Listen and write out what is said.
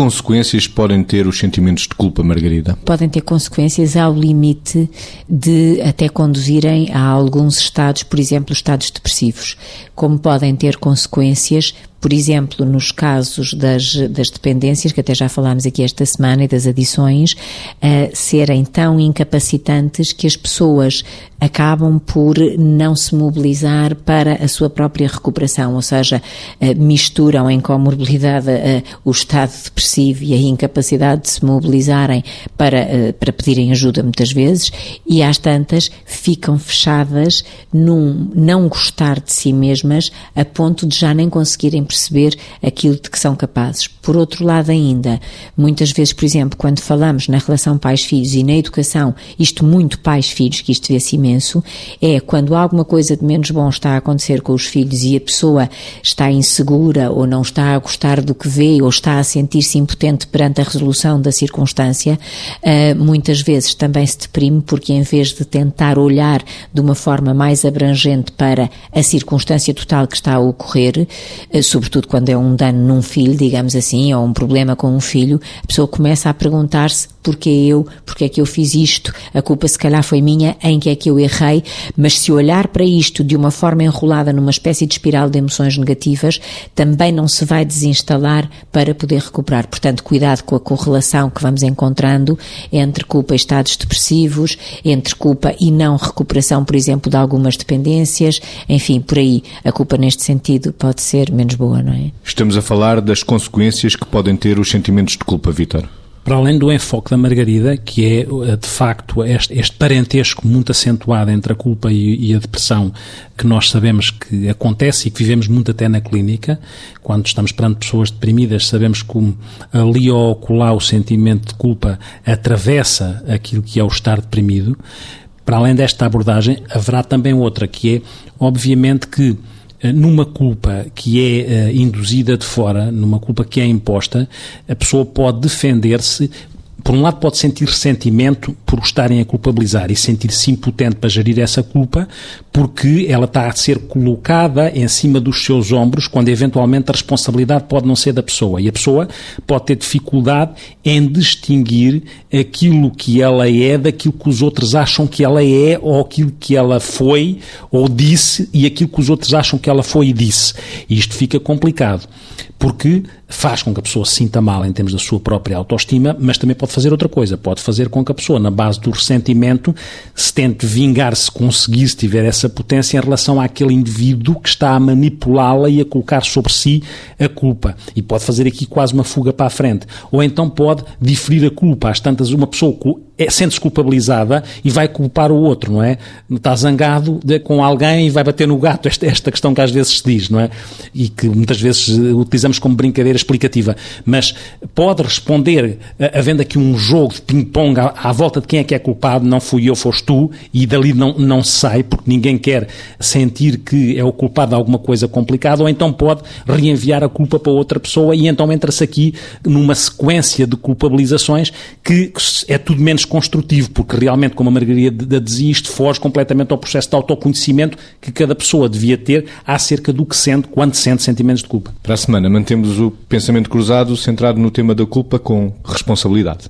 consequências podem ter os sentimentos de culpa, Margarida? Podem ter consequências ao limite de até conduzirem a alguns estados, por exemplo, estados depressivos, como podem ter consequências por exemplo, nos casos das, das dependências, que até já falámos aqui esta semana, e das adições, uh, serem tão incapacitantes que as pessoas acabam por não se mobilizar para a sua própria recuperação, ou seja, uh, misturam em comorbilidade uh, o estado depressivo e a incapacidade de se mobilizarem para, para pedirem ajuda muitas vezes, e às tantas ficam fechadas num não gostar de si mesmas a ponto de já nem conseguirem perceber aquilo de que são capazes. Por outro lado, ainda, muitas vezes, por exemplo, quando falamos na relação pais-filhos e na educação, isto muito pais-filhos, que isto vê-se imenso, é quando alguma coisa de menos bom está a acontecer com os filhos e a pessoa está insegura ou não está a gostar do que vê ou está a sentir-se impotente perante a resolução da circunstância, uh, muitas vezes também se deprime porque em vez de tentar olhar de uma forma mais abrangente para a circunstância total que está a ocorrer, uh, sobretudo quando é um dano num filho, digamos assim, ou um problema com um filho, a pessoa começa a perguntar-se porque eu, porque é que eu fiz isto, a culpa se calhar foi minha, em que é que eu errei, mas se olhar para isto de uma forma enrolada numa espécie de espiral de emoções negativas, também não se vai desinstalar para poder recuperar. Portanto, cuidado com a correlação que vamos encontrando entre culpa e estados depressivos, entre culpa e não recuperação, por exemplo, de algumas dependências, enfim, por aí, a culpa neste sentido pode ser menos boa, não é? Estamos a falar das consequências que podem ter os sentimentos de culpa, Vitor para além do enfoque da Margarida, que é eh, de facto este, este parentesco muito acentuado entre a culpa e, e, a depressão, que nós sabemos que acontece e que vivemos muito até na clínica, quando estamos perante pessoas deprimidas, sabemos como ali ou ocular o sentimento de culpa atravessa aquilo que é o estar deprimido. Para além desta abordagem, haverá também outra, que é, obviamente, que numa culpa que é uh, induzida de fora, numa culpa que é imposta, a pessoa pode defender-se por um lado, pode sentir ressentimento por estarem a culpabilizar e sentir-se impotente para gerir essa culpa, porque ela está a ser colocada em cima dos seus ombros, quando eventualmente a responsabilidade pode não ser da pessoa. E a pessoa pode ter dificuldade em distinguir aquilo que ela é daquilo que os outros acham que ela é, ou aquilo que ela foi ou disse, e aquilo que os outros acham que ela foi e disse. E isto fica complicado, porque faz com que a pessoa se sinta mal em termos da sua própria autoestima, mas também pode fazer outra coisa. Pode fazer com que a pessoa, na base do ressentimento, se tente vingar se conseguir, se tiver essa potência em relação àquele indivíduo que está a manipulá-la e a colocar sobre si a culpa. E pode fazer aqui quase uma fuga para a frente. Ou então pode diferir a culpa. Às tantas, uma pessoa é, sente-se culpabilizada e vai culpar o outro, não é? Está zangado com alguém e vai bater no gato. Esta, esta questão que às vezes se diz, não é? E que muitas vezes utilizamos como brincadeira explicativa, mas pode responder, havendo aqui um jogo de ping-pong à, à, volta de quem é que é culpado, não fui eu, foste tu, e dali não, não sai, porque ninguém quer sentir que é o culpado de alguma coisa complicada, ou então pode reenviar a culpa para outra pessoa, e então entra-se aqui numa sequência de culpabilizações que é tudo menos construtivo, porque realmente, como a Margarida dizia, isto foge completamente ao processo de autoconhecimento que cada pessoa devia ter acerca do que sente quando sente sentimentos de culpa. Para a semana, mantemos o pensamento cruzado centrado no tema da culpa com responsabilidade.